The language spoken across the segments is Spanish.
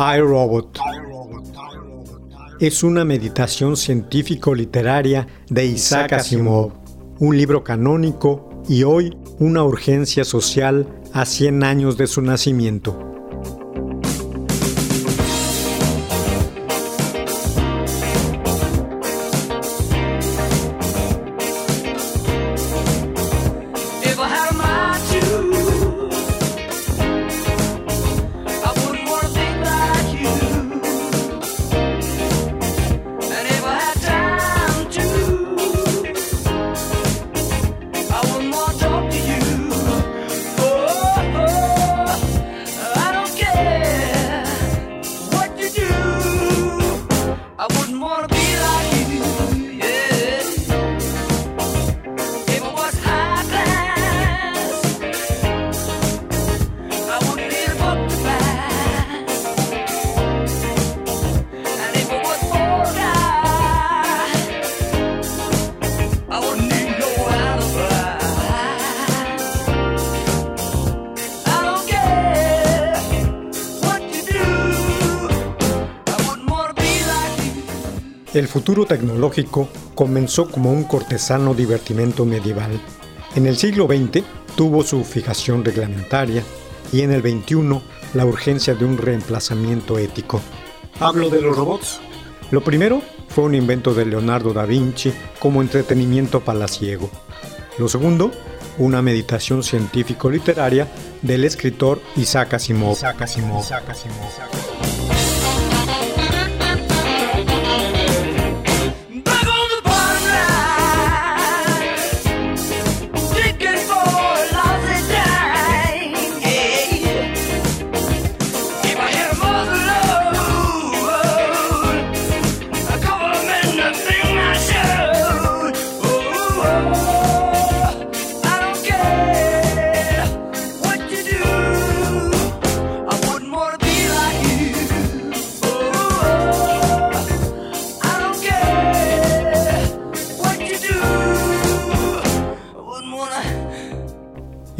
iRobot. Es una meditación científico-literaria de Isaac Asimov, un libro canónico y hoy una urgencia social a 100 años de su nacimiento. Futuro tecnológico comenzó como un cortesano divertimento medieval. En el siglo XX tuvo su fijación reglamentaria y en el XXI la urgencia de un reemplazamiento ético. Hablo de los robots. Lo primero fue un invento de Leonardo da Vinci como entretenimiento palaciego. Lo segundo, una meditación científico-literaria del escritor Isaac Asimov. Isaac Asimov. Isaac Asimov.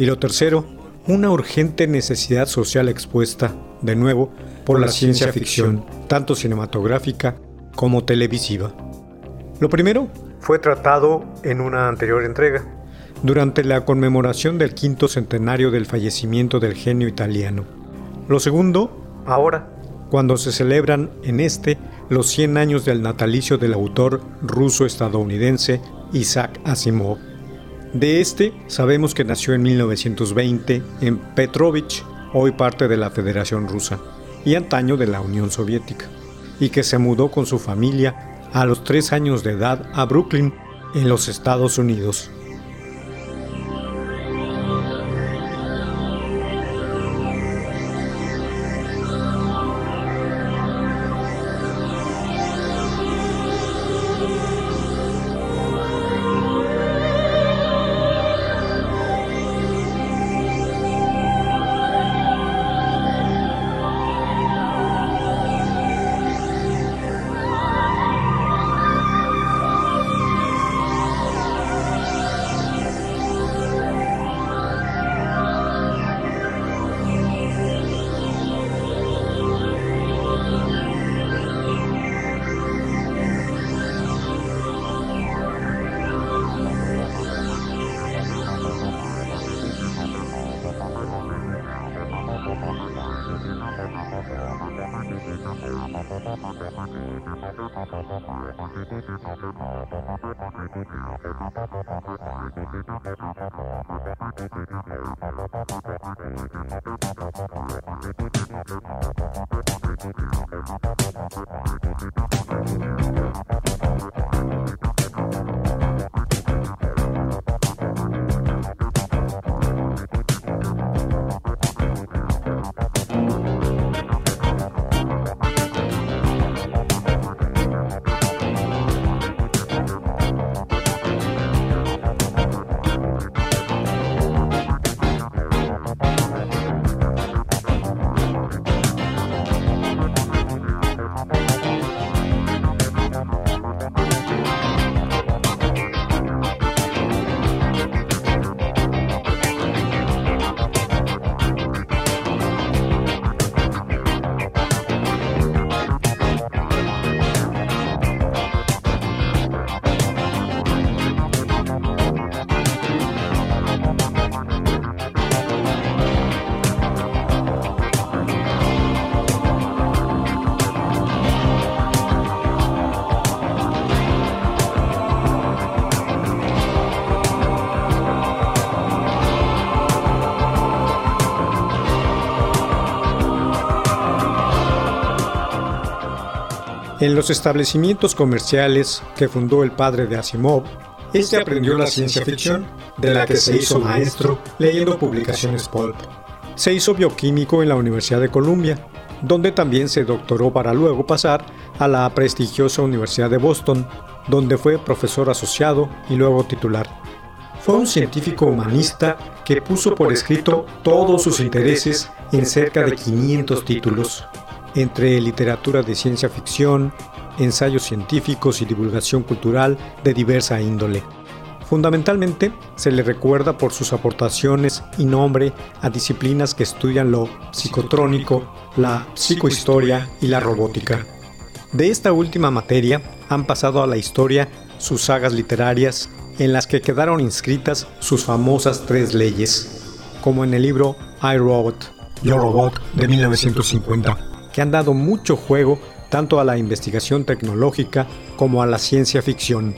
Y lo tercero, una urgente necesidad social expuesta, de nuevo, por la ciencia ficción, tanto cinematográfica como televisiva. Lo primero fue tratado en una anterior entrega, durante la conmemoración del quinto centenario del fallecimiento del genio italiano. Lo segundo, ahora, cuando se celebran en este los 100 años del natalicio del autor ruso-estadounidense Isaac Asimov. De este sabemos que nació en 1920 en Petrovich, hoy parte de la Federación Rusa, y antaño de la Unión Soviética, y que se mudó con su familia a los tres años de edad a Brooklyn, en los Estados Unidos. En los establecimientos comerciales que fundó el padre de Asimov, este aprendió la ciencia ficción, de la que se hizo maestro leyendo publicaciones pulp. Se hizo bioquímico en la Universidad de Columbia, donde también se doctoró para luego pasar a la prestigiosa Universidad de Boston, donde fue profesor asociado y luego titular. Fue un científico humanista que puso por escrito todos sus intereses en cerca de 500 títulos, entre literatura de ciencia ficción, ensayos científicos y divulgación cultural de diversa índole. Fundamentalmente, se le recuerda por sus aportaciones y nombre a disciplinas que estudian lo psicotrónico, la psicohistoria y la robótica. De esta última materia han pasado a la historia sus sagas literarias en las que quedaron inscritas sus famosas tres leyes, como en el libro I Robot, Yo Robot de 1950, que han dado mucho juego tanto a la investigación tecnológica como a la ciencia ficción.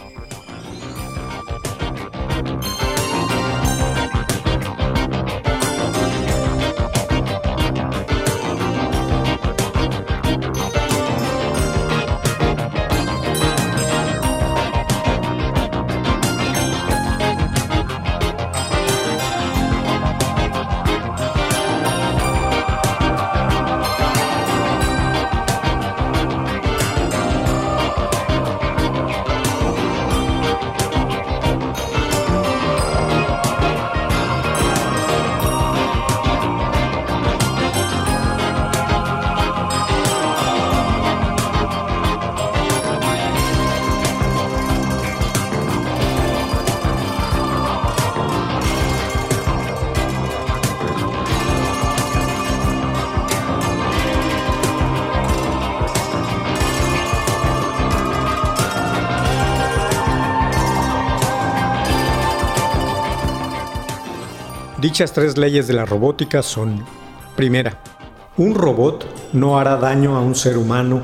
Dichas tres leyes de la robótica son, primera, un robot no hará daño a un ser humano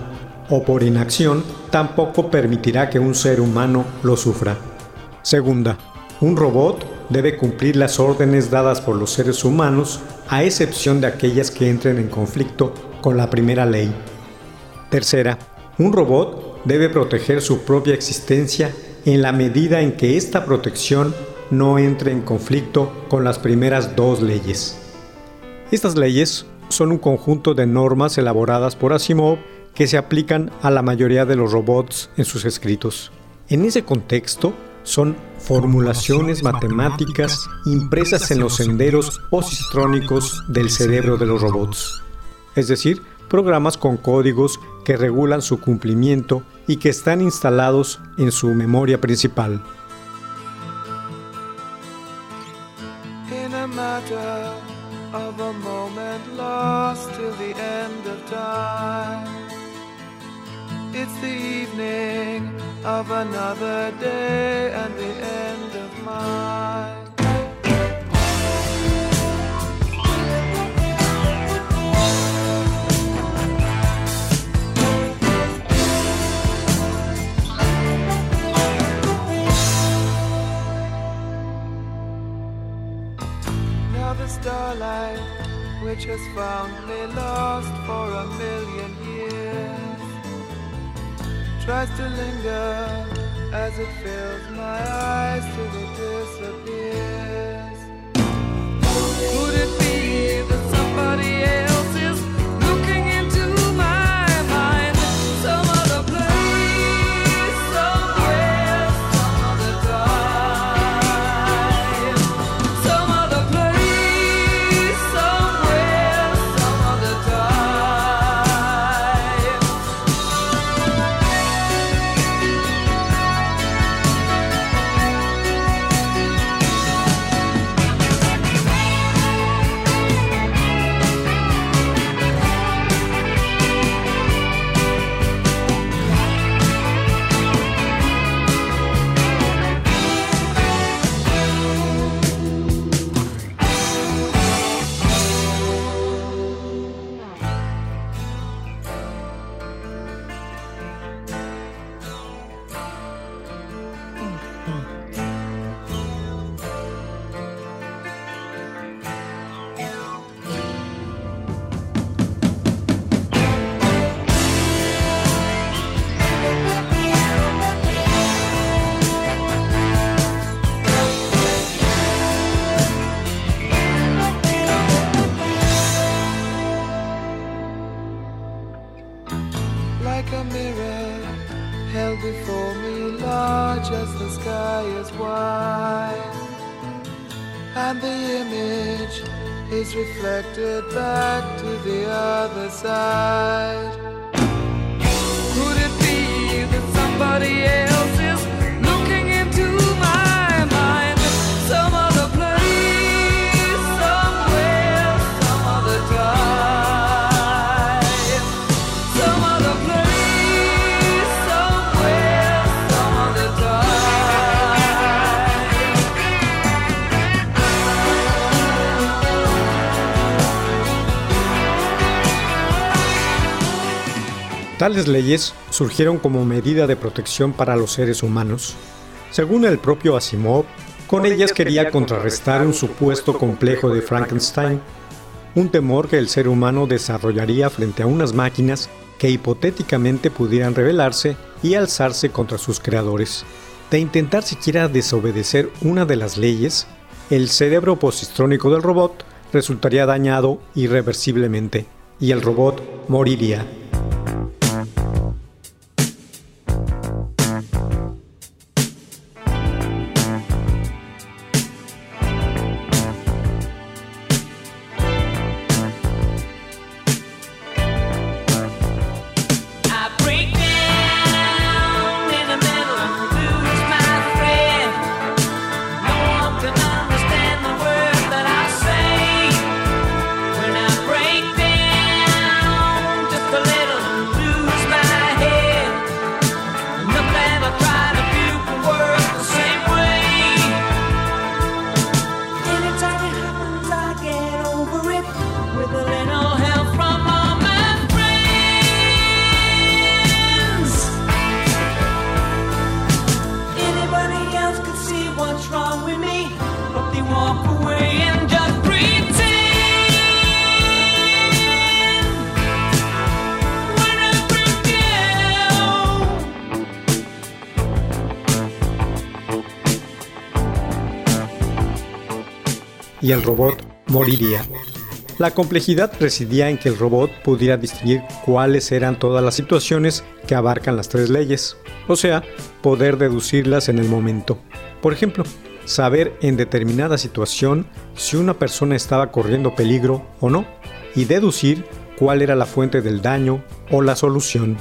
o por inacción tampoco permitirá que un ser humano lo sufra. Segunda, un robot debe cumplir las órdenes dadas por los seres humanos a excepción de aquellas que entren en conflicto con la primera ley. Tercera, un robot debe proteger su propia existencia en la medida en que esta protección no entre en conflicto con las primeras dos leyes. Estas leyes son un conjunto de normas elaboradas por Asimov que se aplican a la mayoría de los robots en sus escritos. En ese contexto, son formulaciones matemáticas impresas en los senderos positrónicos del cerebro de los robots, es decir, programas con códigos que regulan su cumplimiento y que están instalados en su memoria principal. Matter of a moment lost till the end of time. It's the evening of another day and the end of mine. Which has found me lost for a million years, tries to linger as it fills my eyes till it disappears. Could it be that somebody else is reflected back to the other side. Could it be that somebody else is Tales leyes surgieron como medida de protección para los seres humanos. Según el propio Asimov, con ellas quería contrarrestar un supuesto complejo de Frankenstein, un temor que el ser humano desarrollaría frente a unas máquinas que hipotéticamente pudieran rebelarse y alzarse contra sus creadores. De intentar siquiera desobedecer una de las leyes, el cerebro posistrónico del robot resultaría dañado irreversiblemente y el robot moriría. El robot moriría. La complejidad residía en que el robot pudiera distinguir cuáles eran todas las situaciones que abarcan las tres leyes, o sea, poder deducirlas en el momento. Por ejemplo, saber en determinada situación si una persona estaba corriendo peligro o no, y deducir cuál era la fuente del daño o la solución.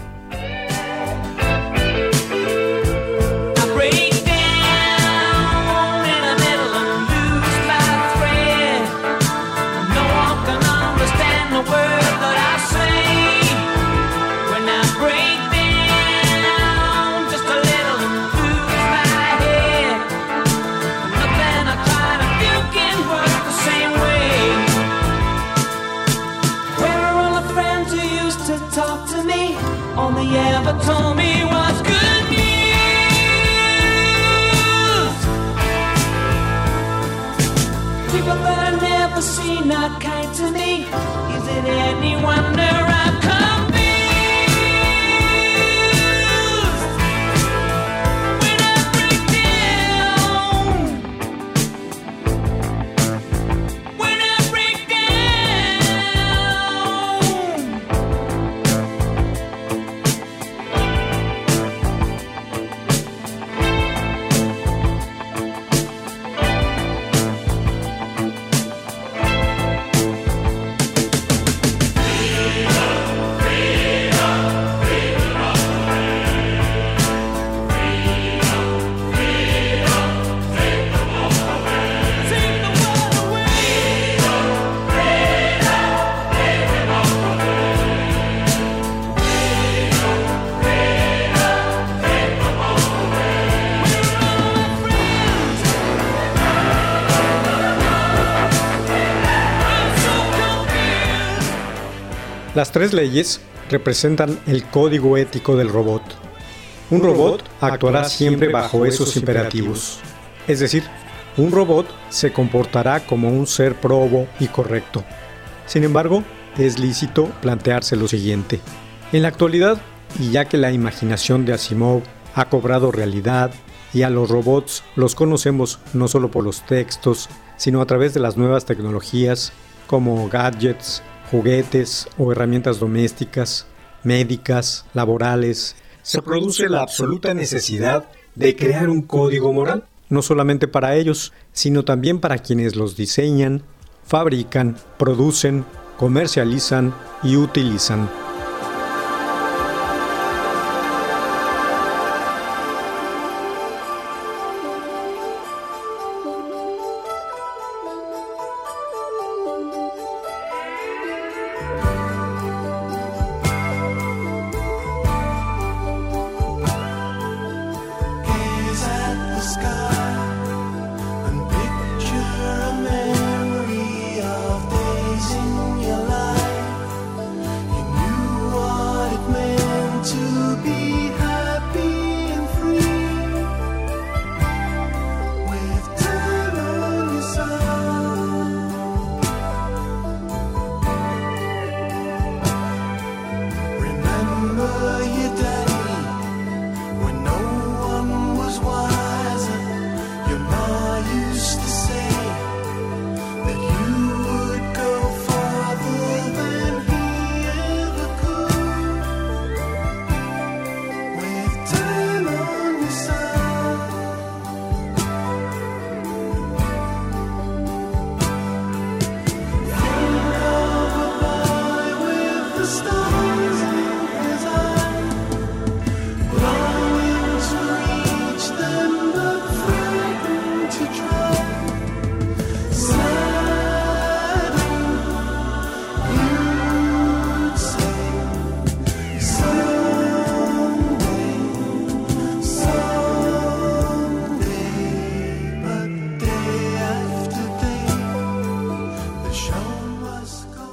Tres leyes representan el código ético del robot. Un robot actuará siempre bajo esos imperativos. Es decir, un robot se comportará como un ser probo y correcto. Sin embargo, es lícito plantearse lo siguiente. En la actualidad, y ya que la imaginación de Asimov ha cobrado realidad y a los robots los conocemos no solo por los textos, sino a través de las nuevas tecnologías como gadgets, juguetes o herramientas domésticas, médicas, laborales, se produce la absoluta necesidad de crear un código moral, no solamente para ellos, sino también para quienes los diseñan, fabrican, producen, comercializan y utilizan.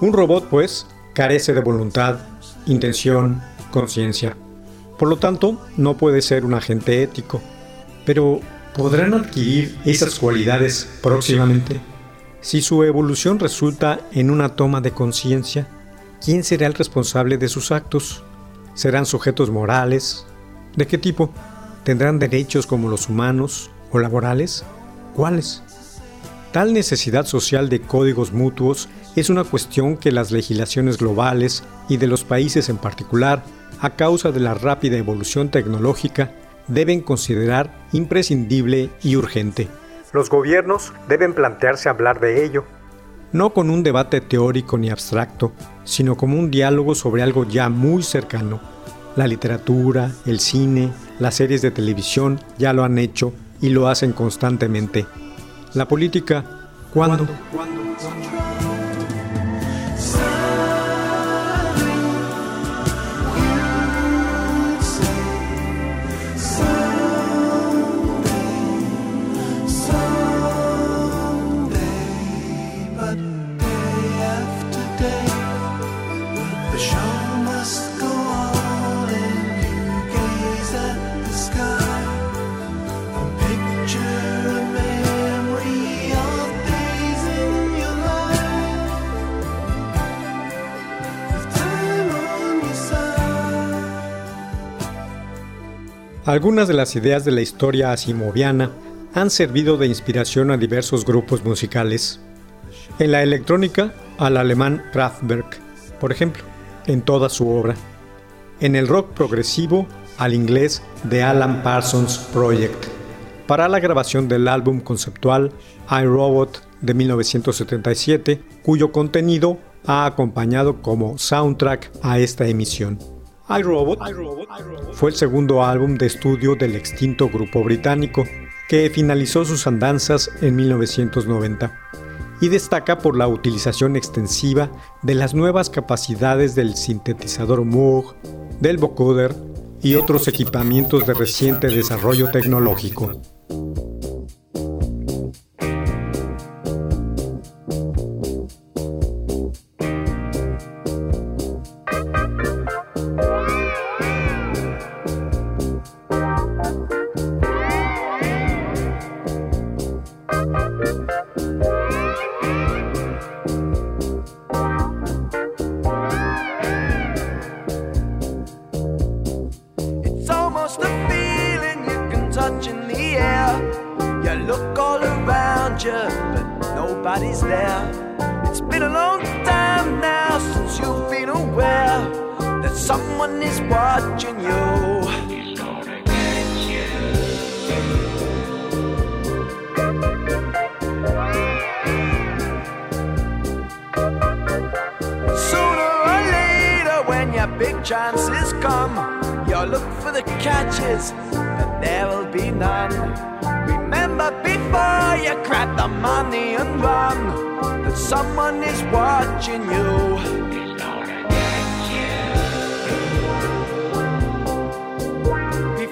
Un robot, pues, carece de voluntad, intención, conciencia. Por lo tanto, no puede ser un agente ético. Pero, ¿podrán adquirir esas cualidades próximamente? Si su evolución resulta en una toma de conciencia, ¿quién será el responsable de sus actos? ¿Serán sujetos morales? ¿De qué tipo? ¿Tendrán derechos como los humanos o laborales? ¿Cuáles? Tal necesidad social de códigos mutuos es una cuestión que las legislaciones globales y de los países en particular, a causa de la rápida evolución tecnológica, deben considerar imprescindible y urgente. Los gobiernos deben plantearse hablar de ello, no con un debate teórico ni abstracto, sino como un diálogo sobre algo ya muy cercano. La literatura, el cine, las series de televisión ya lo han hecho y lo hacen constantemente. La política, ¿cuándo? Algunas de las ideas de la historia asimoviana han servido de inspiración a diversos grupos musicales. En la electrónica, al alemán Kraftwerk, por ejemplo, en toda su obra. En el rock progresivo, al inglés The Alan Parsons Project, para la grabación del álbum conceptual iRobot de 1977, cuyo contenido ha acompañado como soundtrack a esta emisión. iRobot fue el segundo álbum de estudio del extinto grupo británico, que finalizó sus andanzas en 1990 y destaca por la utilización extensiva de las nuevas capacidades del sintetizador Moog, del vocoder y otros equipamientos de reciente desarrollo tecnológico.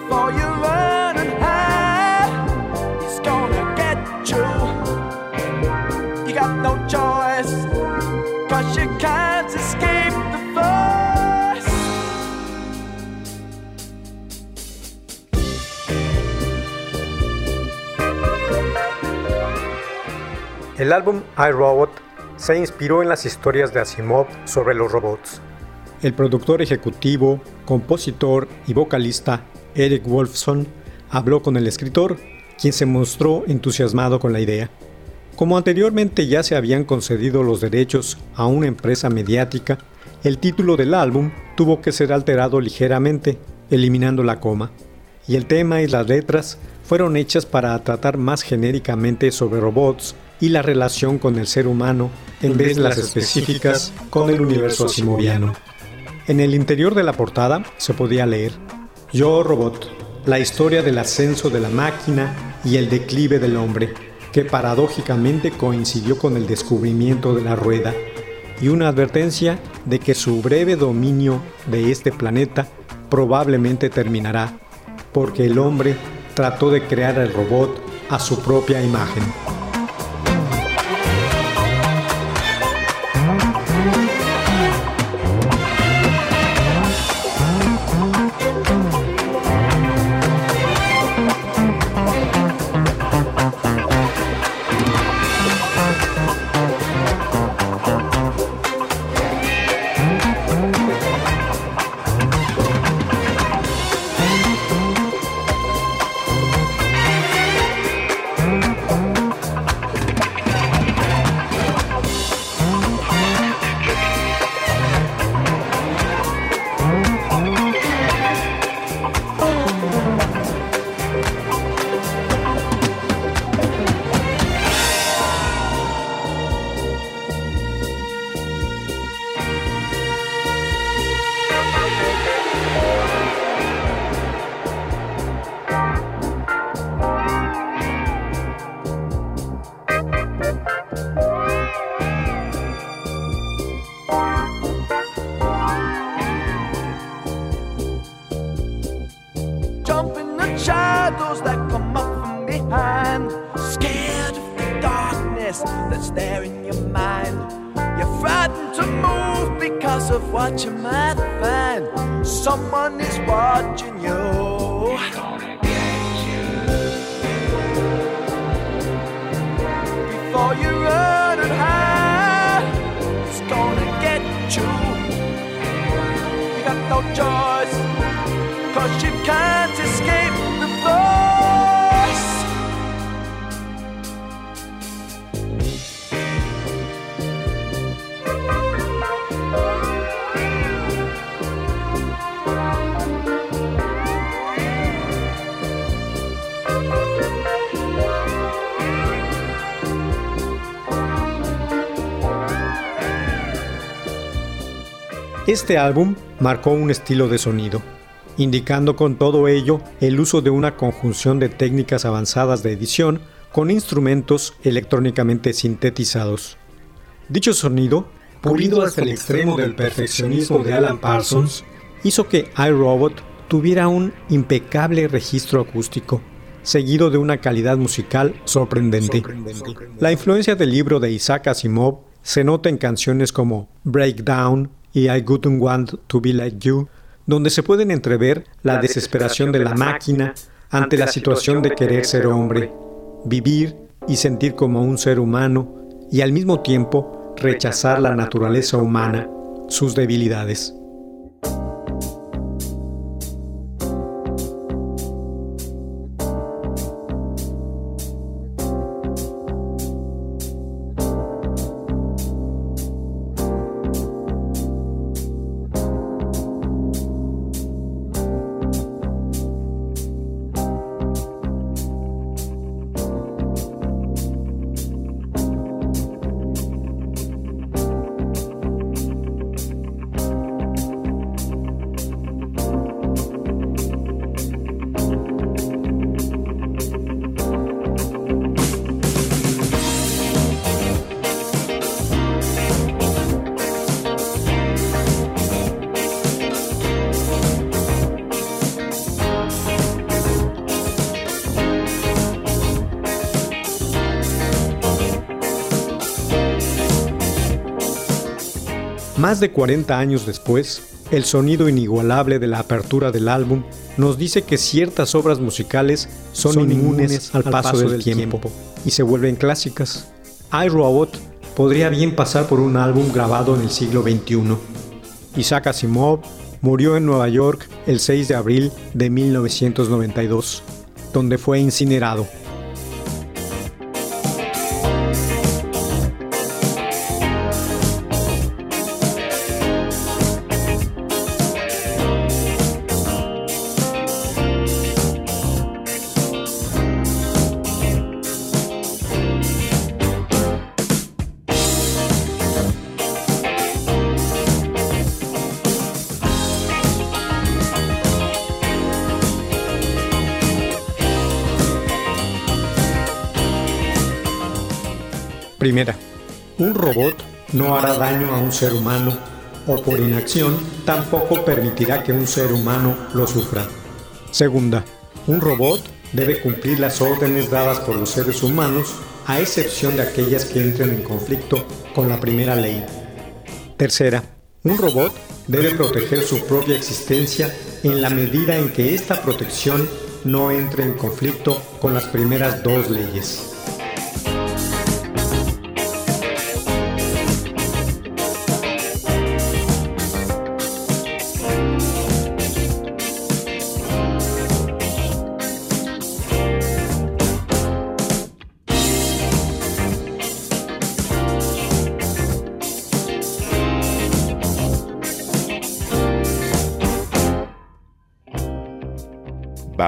Before you run and hide, he's gonna get you. You got no choice. Cause you can't escape the force. El álbum iRobot se inspiró en las historias de Asimov sobre los robots. El productor ejecutivo, compositor y vocalista Eric Wolfson habló con el escritor, quien se mostró entusiasmado con la idea. Como anteriormente ya se habían concedido los derechos a una empresa mediática, el título del álbum tuvo que ser alterado ligeramente, eliminando la coma, y el tema y las letras fueron hechas para tratar más genéricamente sobre robots y la relación con el ser humano en vez de las específicas con el universo asimoviano. En el interior de la portada se podía leer Yo Robot, la historia del ascenso de la máquina y el declive del hombre, que paradójicamente coincidió con el descubrimiento de la rueda, y una advertencia de que su breve dominio de este planeta probablemente terminará, porque el hombre trató de crear el robot a su propia imagen. Before you run and hide, it's gonna get you. You got no choice. Cause you Este álbum marcó un estilo de sonido, indicando con todo ello el uso de una conjunción de técnicas avanzadas de edición con instrumentos electrónicamente sintetizados. Dicho sonido, pulido hasta el extremo del perfeccionismo de Alan Parsons, hizo que iRobot tuviera un impecable registro acústico, seguido de una calidad musical sorprendente. La influencia del libro de Isaac Asimov se nota en canciones como Breakdown y I Wouldn't Want to Be Like You, donde se pueden entrever la desesperación de la máquina ante la situación de querer ser hombre, vivir y sentir como un ser humano y al mismo tiempo rechazar la naturaleza humana, sus debilidades. Más de 40 años después, el sonido inigualable de la apertura del álbum nos dice que ciertas obras musicales son, inmunes al paso, del, tiempo, y se vuelven clásicas. iRobot podría bien pasar por un álbum grabado en el siglo XXI. Isaac Asimov murió en Nueva York el 6 de abril de 1992, donde fue incinerado. Primera, un robot no hará daño a un ser humano o por inacción tampoco permitirá que un ser humano lo sufra. Segunda, un robot debe cumplir las órdenes dadas por los seres humanos a excepción de aquellas que entren en conflicto con la primera ley. Tercera, un robot debe proteger su propia existencia en la medida en que esta protección no entre en conflicto con las primeras dos leyes.